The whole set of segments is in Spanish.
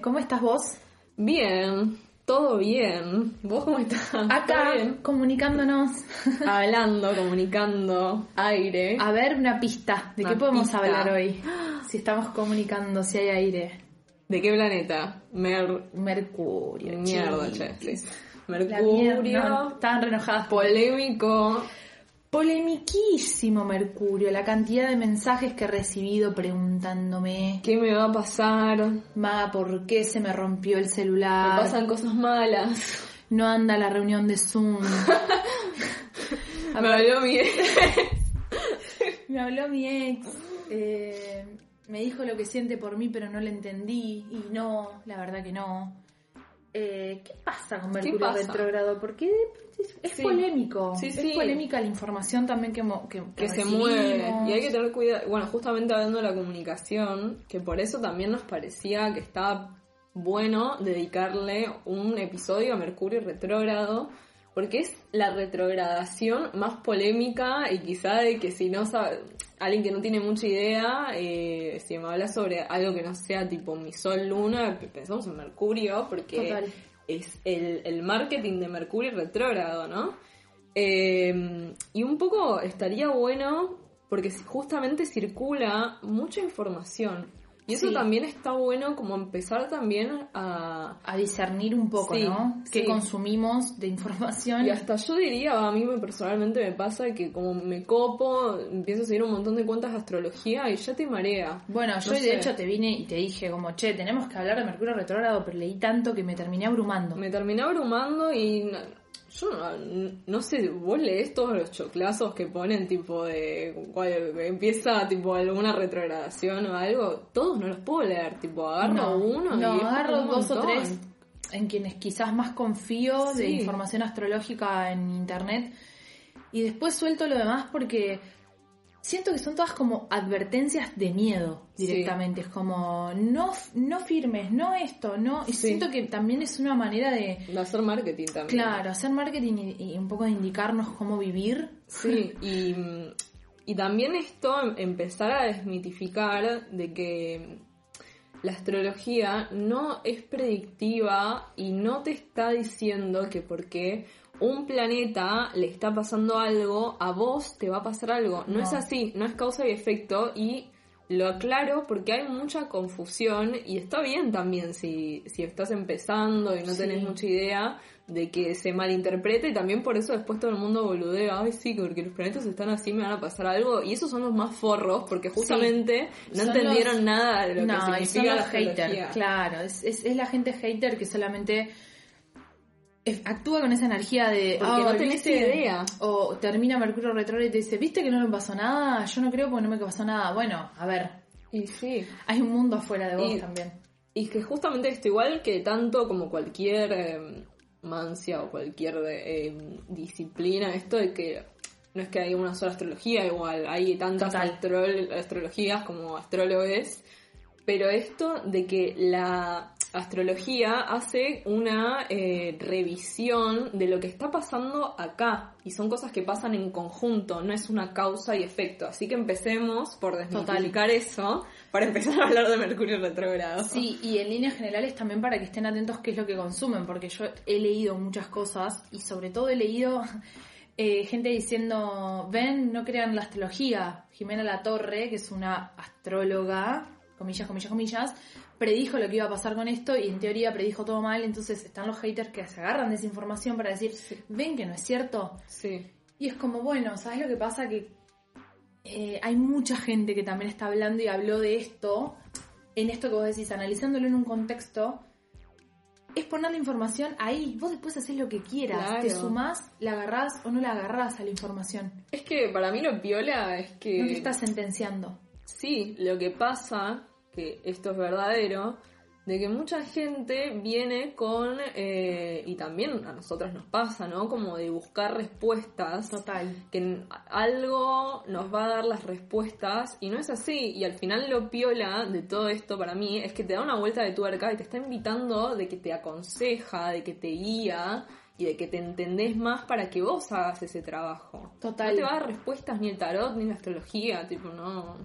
¿cómo estás vos? Bien, todo bien. ¿Vos cómo estás? Acá, comunicándonos. Hablando, comunicando, aire. A ver, una pista. ¿De qué podemos hablar hoy? Si estamos comunicando, si hay aire. ¿De qué planeta? Mercurio. Mierda, che. Mercurio. estaban renojadas. Polémico. Polemiquísimo Mercurio, la cantidad de mensajes que he recibido preguntándome ¿Qué me va a pasar? Ma, ¿por qué se me rompió el celular? Me pasan cosas malas. No anda la reunión de Zoom. me habló mi ex. me habló mi ex. Eh, me dijo lo que siente por mí, pero no le entendí. Y no, la verdad que no. Eh, ¿Qué pasa con Mercurio retrógrado? Porque es polémico. es polémica la información también que, que, se mueve. Y hay que tener cuidado. Bueno, justamente hablando de la comunicación, que por eso también nos parecía que estaba bueno dedicarle un episodio a Mercurio retrógrado porque es la retrogradación más polémica y quizá de que si no sabe, alguien que no tiene mucha idea, eh, si me habla sobre algo que no sea tipo mi sol luna, pensamos en Mercurio, porque es el, marketing de Mercurio retrógrado, ¿no? Eh, y un poco estaría bueno porque justamente circula mucha información y eso también está bueno como empezar también a... A discernir un poco, ¿no? ¿Qué consumimos de información? Y hasta yo diría, a mí personalmente me pasa que como me copo, empiezo a seguir un montón de cuentas de astrología y ya te marea. Bueno, yo de hecho te vine y te dije como, che, tenemos que hablar de Mercurio retrógrado, pero leí tanto que me terminé abrumando. Me terminé abrumando y yo no, sé, vos lees todos los choclazos que ponen tipo de empieza tipo alguna retrogradación o algo, todos no los puedo leer, tipo agarro uno no, agarro dos o tres en quienes quizás más confío de información astrológica en internet y después suelto lo demás porque siento que son todas como advertencias de miedo directamente. Es como, no, no firmes, no esto, no. Y siento que también es una manera de. De hacer marketing también. Claro, hacer marketing y, un poco de indicarnos cómo vivir. Sí, y, y también esto, empezar a desmitificar de que la astrología no es predictiva y no te está diciendo que porque un planeta le está pasando algo, a vos te va a pasar algo. No, es así, no es causa y efecto y lo aclaro porque hay mucha confusión y está bien también si, si estás empezando y no tenés mucha idea de que se malinterprete y también por eso después todo el mundo boludea, ay sí, porque los planetas están así, me van a pasar algo y esos son los más forros porque justamente no entendieron nada de lo que significa la haters, claro, es, es la gente hater que solamente actúa con esa energía de porque no tenés idea. O termina Mercurio retrógrado y te dice viste que no me pasó nada yo no creo porque no me pasó nada. Bueno a ver. Y sí. Hay un mundo afuera de vos también. y que justamente esto igual que tanto como cualquier eh, mancia o cualquier eh, disciplina esto de que no es que hay una sola astrología igual hay tantas astrologías como astrólogos pero esto de que la astrología hace una eh, revisión de lo que está pasando acá y son cosas que pasan en conjunto, no es una causa y efecto. Así que empecemos por desmitificar eso para empezar a hablar de Mercurio retrógrado. Sí, y en líneas generales también para que estén atentos qué es lo que consumen, porque yo he leído muchas cosas y sobre todo he leído eh, gente diciendo, ven, no crean la astrología. Jimena La Torre, que es una astróloga, comillas, comillas, comillas, predijo lo que iba a pasar con esto y en teoría predijo todo mal, entonces están los haters que se agarran de esa información para decir, ven que no es cierto. Sí. Y es como, bueno, ¿sabes lo que pasa? Que eh, hay mucha gente que también está hablando y habló de esto, en esto que vos decís, analizándolo en un contexto, es poner la información ahí. Vos después haces lo que quieras. Te sumás, la agarrás o no la agarrás a la información. Es que para mí lo piola es que. No te estás sentenciando. Sí, lo que pasa que esto es verdadero, de que mucha gente viene con, eh, y también a nosotras nos pasa, ¿no? Como de buscar respuestas. Total. Que algo nos va a dar las respuestas y no es así. Y al final lo piola de todo esto para mí es que te da una vuelta de tuerca y te está invitando de que te aconseja, de que te guía y de que te entendés más para que vos hagas ese trabajo. Total. No te va a dar respuestas ni el tarot ni la astrología, tipo, no.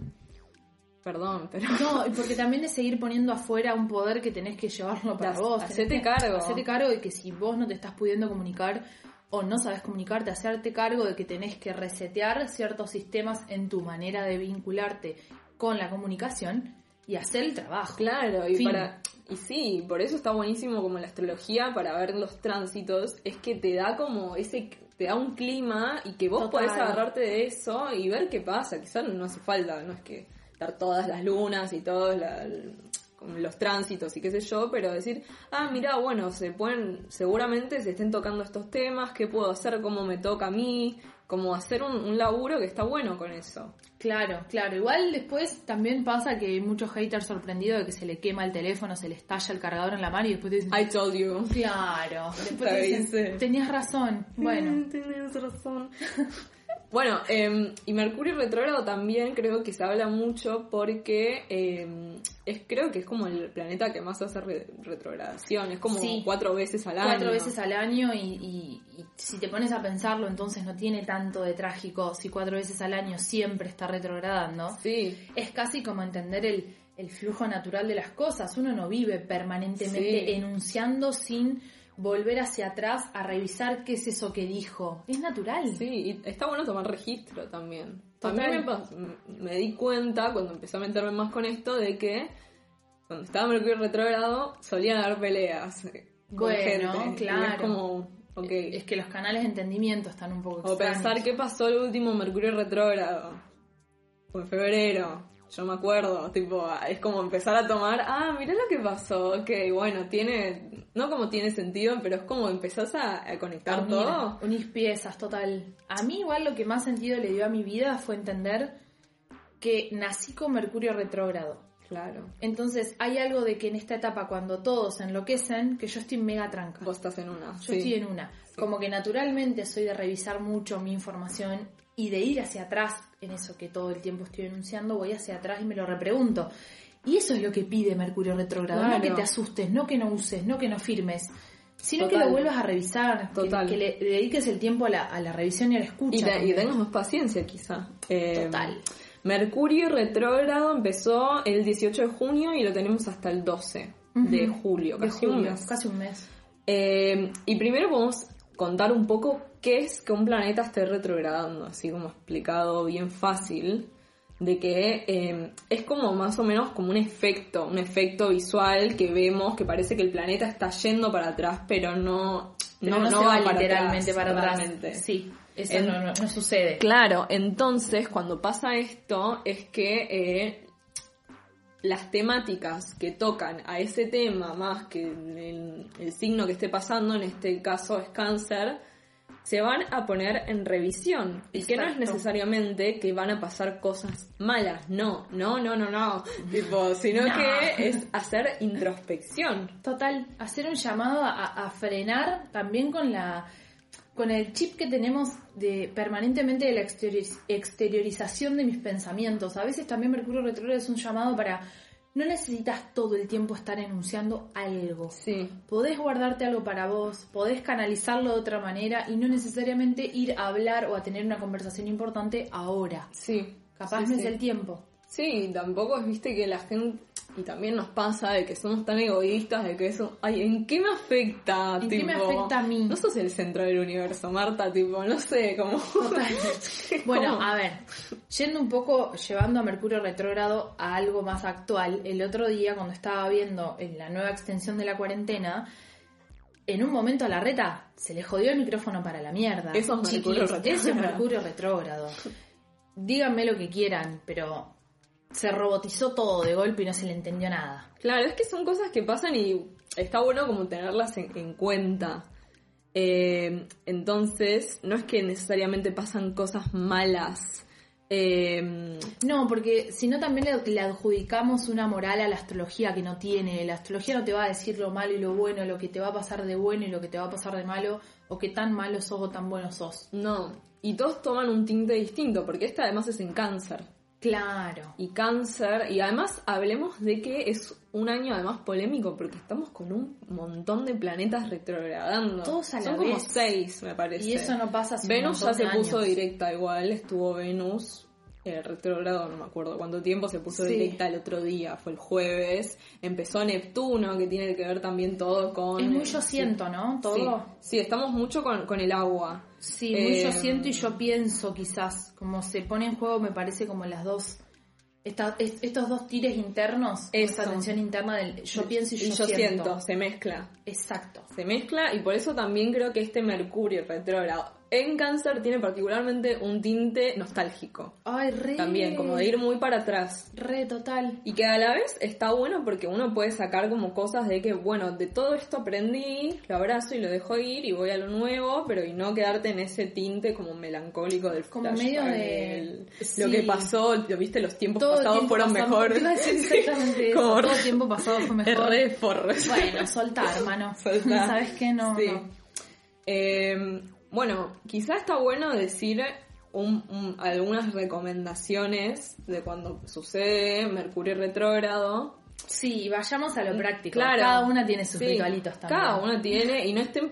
Perdón, pero... No, y porque también es seguir poniendo afuera un poder que tenés que llevarlo para vos. hacete cargo. Hacete cargo de que si vos no te estás pudiendo comunicar o no sabes comunicarte, hacerte cargo de que tenés que resetear ciertos sistemas en tu manera de vincularte con la comunicación y hacer el trabajo. Claro, y Fin. para y sí, por eso está buenísimo como la astrología para ver los tránsitos, es que te da como ese te da un clima y que vos Total. podés agarrarte de eso y ver qué pasa, quizás no hace falta, no es que dar todas las lunas y todos la- los tránsitos y qué sé yo, pero decir, ah, mira, bueno, se pueden, seguramente se estén tocando estos temas, qué puedo hacer, cómo me toca a mí, como hacer un, un laburo que está bueno con eso. Claro, claro. Igual después también pasa que hay muchos haters sorprendidos de que se le quema el teléfono, se le estalla el cargador en la mano y después te dicen, I told you. claro. Después Te dicen, tenías razón. Bueno, Tienes razón. Bueno, eh, y Mercurio retrógrado también creo que se habla mucho porque eh, es creo que es como el planeta que más hace re- retrogradación, es como Sí. cuatro veces al año. cuatro veces al año y, y- y si te pones a pensarlo entonces no tiene tanto de trágico si cuatro veces al año siempre está retrogradando. Sí, Es casi como entender el, el flujo natural de las cosas. Uno no vive permanentemente Sí. enunciando sin volver hacia atrás a revisar qué es eso que dijo. Es natural. sí, y está bueno tomar registro también. Total. me, di cuenta cuando empecé a meterme más con esto de que cuando estaba Mercurio retrógrado solían haber peleas con Bueno, gente. Claro. es como. Es que los canales de entendimiento están un poco O extraños. pensar qué pasó el último Mercurio retrógrado. Fue en febrero. Yo me acuerdo, tipo, es como empezar a tomar, ah, mirá lo que pasó, ok, bueno, tiene, no como tiene sentido, pero es como empezás a, a conectar Unir, todo. unir piezas, total. A mí igual lo que más sentido le dio a mi vida fue entender que nací con Mercurio retrógrado. Claro, Entonces hay algo de que en esta etapa cuando todos enloquecen, que yo estoy mega tranca. vos estás en una. Yo sí. estoy en una. Como que naturalmente soy de revisar mucho mi información y de ir hacia atrás en eso que todo el tiempo estoy enunciando, voy hacia atrás y me lo repregunto. Y eso es lo que pide Mercurio retrógrado. No que te asustes, no que no uses, no que no firmes, sino que lo vuelvas a revisar, que- Total. Que, le, le dediques el tiempo a la, a la revisión y a la escucha. Y, también. tengas más paciencia quizá. Eh, Total. Mercurio retrógrado empezó el 18 de junio y lo tenemos hasta el 12 de julio, De casi un mes. casi un mes. Eh, y primero podemos contar un poco qué es que un planeta esté retrogradando, así como explicado bien fácil, de que eh, es como más o menos como un efecto, un efecto visual que vemos que parece que el planeta está yendo para atrás, pero no, Pero no, no, no se va literalmente atrás, para atrás. Sí, eso En- no, no- no sucede. Claro, entonces cuando pasa esto es que eh, las temáticas que tocan a ese tema más que el, el signo que esté pasando, en este caso es cáncer, se van a poner en revisión. Y que no es necesariamente que van a pasar cosas malas, no, no, no, no, no, tipo, sino No. que es hacer introspección. Total, hacer un llamado a, a frenar también con la con el chip que tenemos de permanentemente de la exterioriz- exteriorización de mis pensamientos. A veces también Mercurio retrógrado es un llamado para no necesitas todo el tiempo estar enunciando algo. Sí, Podés guardarte algo para vos, podés canalizarlo de otra manera y no necesariamente ir a hablar o a tener una conversación importante ahora. sí. Capaz sí, no sí. es el tiempo. Sí, tampoco es, viste, que la gente, y también nos pasa de que somos tan egoístas, de que eso, ay, ¿en qué me afecta? ¿En qué me afecta a mí? No sos el centro del universo, Marta, tipo, no sé, como... Bueno, a ver, yendo un poco, llevando a Mercurio retrógrado a algo más actual, el otro día cuando estaba viendo en la nueva extensión de la cuarentena, en un momento a la reta se le jodió el micrófono para la mierda. Eso es Mercurio Chiquis, retrógrado. Eso es Mercurio retrógrado. Díganme lo que quieran, pero se robotizó todo de golpe y no se le entendió nada. Claro, es que son cosas que pasan y está bueno como tenerlas en, en cuenta. Eh, entonces, no es que necesariamente pasan cosas malas. Eh, No, porque si no también le, le adjudicamos una moral a la astrología que no tiene. La astrología no te va a decir lo malo y lo bueno, lo que te va a pasar de bueno y lo que te va a pasar de malo, o qué tan malo sos o tan bueno sos. no, y todos toman un tinte distinto, porque esta además es en cáncer. Claro. y cáncer. Y además hablemos de que es un año además polémico porque estamos con un montón de planetas retrogradando. Todos a la Son como seis, me parece. Y eso no pasa Venus ya se de puso años. directa igual, estuvo Venus el retrogrado, no me acuerdo cuánto tiempo, se puso Sí. directa el otro día, fue el jueves. Empezó Neptuno, que tiene que ver también todo con... Es muy yo siento, ¿no? Todo. sí, estamos mucho con, con el agua. Sí, muy yo Eh, siento y yo pienso quizás, como se pone en juego me parece como las dos, esta- es- estos dos tires internos, Eso. tensión interna del yo pienso y yo, yo siento. siento, se mezcla. Exacto. se mezcla y por eso también creo que este Mercurio retrógrado en cáncer tiene particularmente un tinte nostálgico. Ay, re. También, como de ir muy para atrás. Re, total. Y que a la vez está bueno porque uno puede sacar como cosas de que, bueno, de todo esto aprendí, lo abrazo y lo dejo ir y voy a lo nuevo, pero y no quedarte en ese tinte como melancólico del Como medio de- sí. Lo que pasó, lo viste, los tiempos Todo pasados tiempo fueron pasado- mejor. Iba a decir exactamente eso. Como Todo tiempo pasado fue mejor. re forro. Bueno, soltar, hermano. Soltá. ¿Sabes qué? No, Sí. no. Eh, bueno, quizá está bueno decir un- un- algunas recomendaciones de cuando sucede Mercurio retrógrado. Sí, vayamos a lo práctico. Claro. Cada una tiene sus Sí, ritualitos también. Cada una tiene, y no estén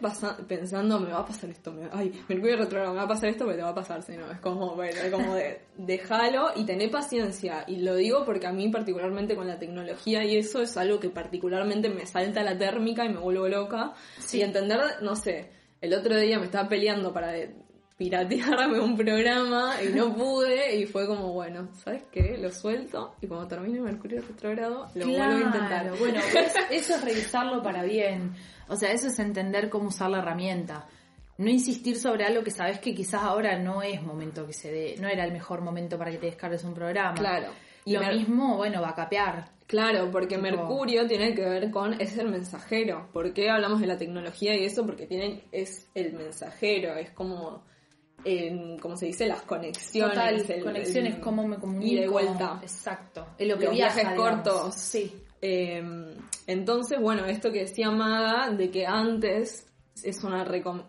pensando, me va a pasar esto, me, ay, Mercurio retrógrado, me va a pasar esto, pero te va a pasar, sino es como, bueno, es como de, déjalo y tené paciencia. Y lo digo porque a mí particularmente con la tecnología y eso es algo que particularmente me salta la térmica y me vuelvo loca. Sí. Y entender, no sé, el otro día me estaba peleando para piratearme un programa y no pude y fue como, bueno, ¿sabes qué? Lo suelto y cuando termine Mercurio retrógrado lo vuelvo a intentar. Claro, Bueno, pues, eso es revisarlo para bien. O sea, eso es entender cómo usar la herramienta. No insistir sobre algo que sabes que quizás ahora no es momento que se dé, no era el mejor momento para que te descargues un programa. Claro. Y lo mismo, bueno, va a capear. Claro, porque Tipo- Mercurio tiene que ver con es el mensajero. ¿Por qué hablamos de la tecnología y eso? Porque tiene es el mensajero, es como en, como se dice las conexiones, Total, el- conexiones, el- cómo me comunico. y vuelta. Exacto. En lo que Los viaja, viajes digamos. cortos. Sí. Eh, entonces, bueno, esto que decía Maga, de que antes es una recom-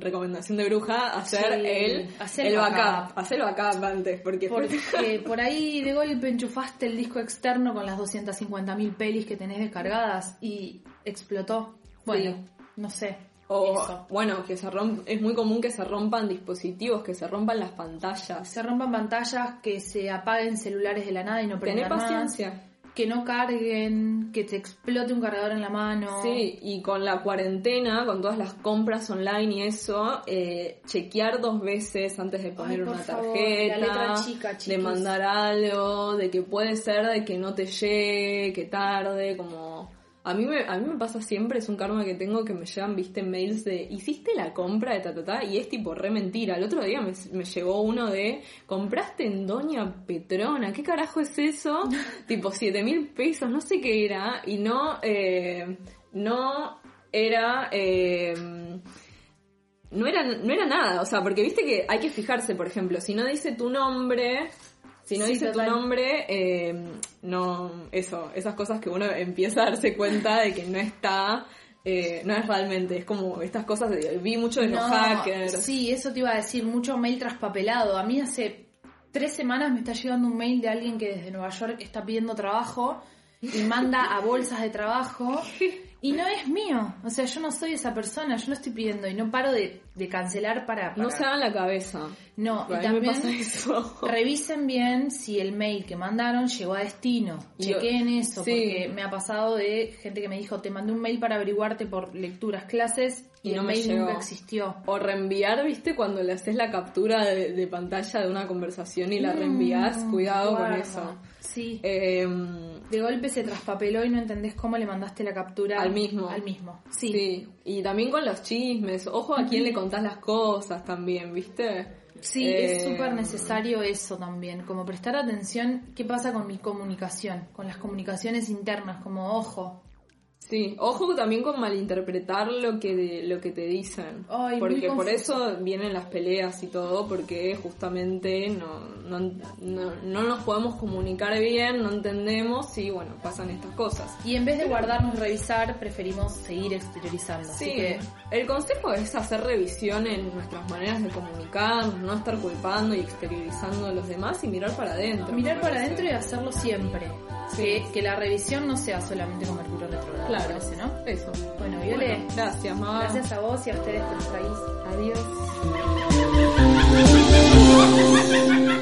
recomendación de bruja hacer Sí, el, hacer el backup. backup. Hacer el backup antes, porque Porque por ahí de golpe enchufaste el disco externo con las 250.000 pelis que tenés descargadas y explotó. Bueno, no sé. O, Eso. bueno, que se romp es muy común que se rompan dispositivos, que se rompan las pantallas. Se rompan pantallas, que se apaguen celulares de la nada y no Tené prendan más, paciencia. Que no carguen, que te explote un cargador en la mano. Sí, y con la cuarentena, con todas las compras online y eso, eh, chequear dos veces antes de poner Ay, una favor, tarjeta, chica, de mandar algo, de que puede ser de que no te llegue, que tarde, como... A mí, me, a mí me pasa siempre, es un karma que tengo que me llegan, viste, mails de ¿hiciste la compra de ta, ta, ta? Y es tipo re mentira. El otro día me, me llegó uno de ¿compraste en Doña Petrona? ¿Qué carajo es eso? tipo siete mil pesos, no sé qué era. Y no, eh, no era... eh, no era, no era nada, o sea, porque viste que hay que fijarse, por ejemplo, si no dice tu nombre, si no Sí, dice total. tu nombre, eh, no, eso, esas cosas que uno empieza a darse cuenta de que no está, eh, no es realmente, es como estas cosas, de, vi mucho de los No, hackers. Sí, eso te iba a decir, mucho mail traspapelado. A mí hace tres semanas me está llegando un mail de alguien que desde Nueva York está pidiendo trabajo y manda a bolsas de trabajo y no es mío. O sea, yo no soy esa persona, yo no estoy pidiendo y no paro de, de cancelar para, para- No se hagan la cabeza. No, y también revisen bien si el mail que mandaron llegó a destino. Y- Chequeen eso, sí. porque me ha pasado de gente que me dijo, te mandé un mail para averiguarte por lecturas, clases, y, Y no me llegó. nunca existió. O reenviar, viste, cuando le haces la captura de, de pantalla de una conversación y la reenvías, Mm, cuidado con eso. Sí. Eh, De golpe se traspapeló y no entendés cómo le mandaste la captura Al mismo. Al mismo. Sí. Sí. y también con los chismes. Ojo a quién le contás las cosas también, ¿viste? Sí, Eh, es súper necesario eso también, como prestar atención qué pasa con mi comunicación, con las comunicaciones internas, como ojo, Sí, ojo también con malinterpretar lo que lo que te dicen. Ay, porque por eso vienen las peleas y todo, porque justamente no, no, no, no nos podemos comunicar bien, no entendemos y bueno, pasan estas cosas. y en vez de guardarnos revisar, preferimos seguir exteriorizando. Así Sí, que el consejo es hacer revisión en nuestras maneras de comunicarnos, no estar culpando y exteriorizando a los demás y mirar para adentro. mirar para adentro y hacerlo siempre. Sí. Que, que la revisión no sea solamente con Mercurio retrogrado, Claro, parece, ¿no? Eso. Bueno, Viole, Bueno, gracias, mamá. gracias a vos y a ustedes por estar ahí. Adiós.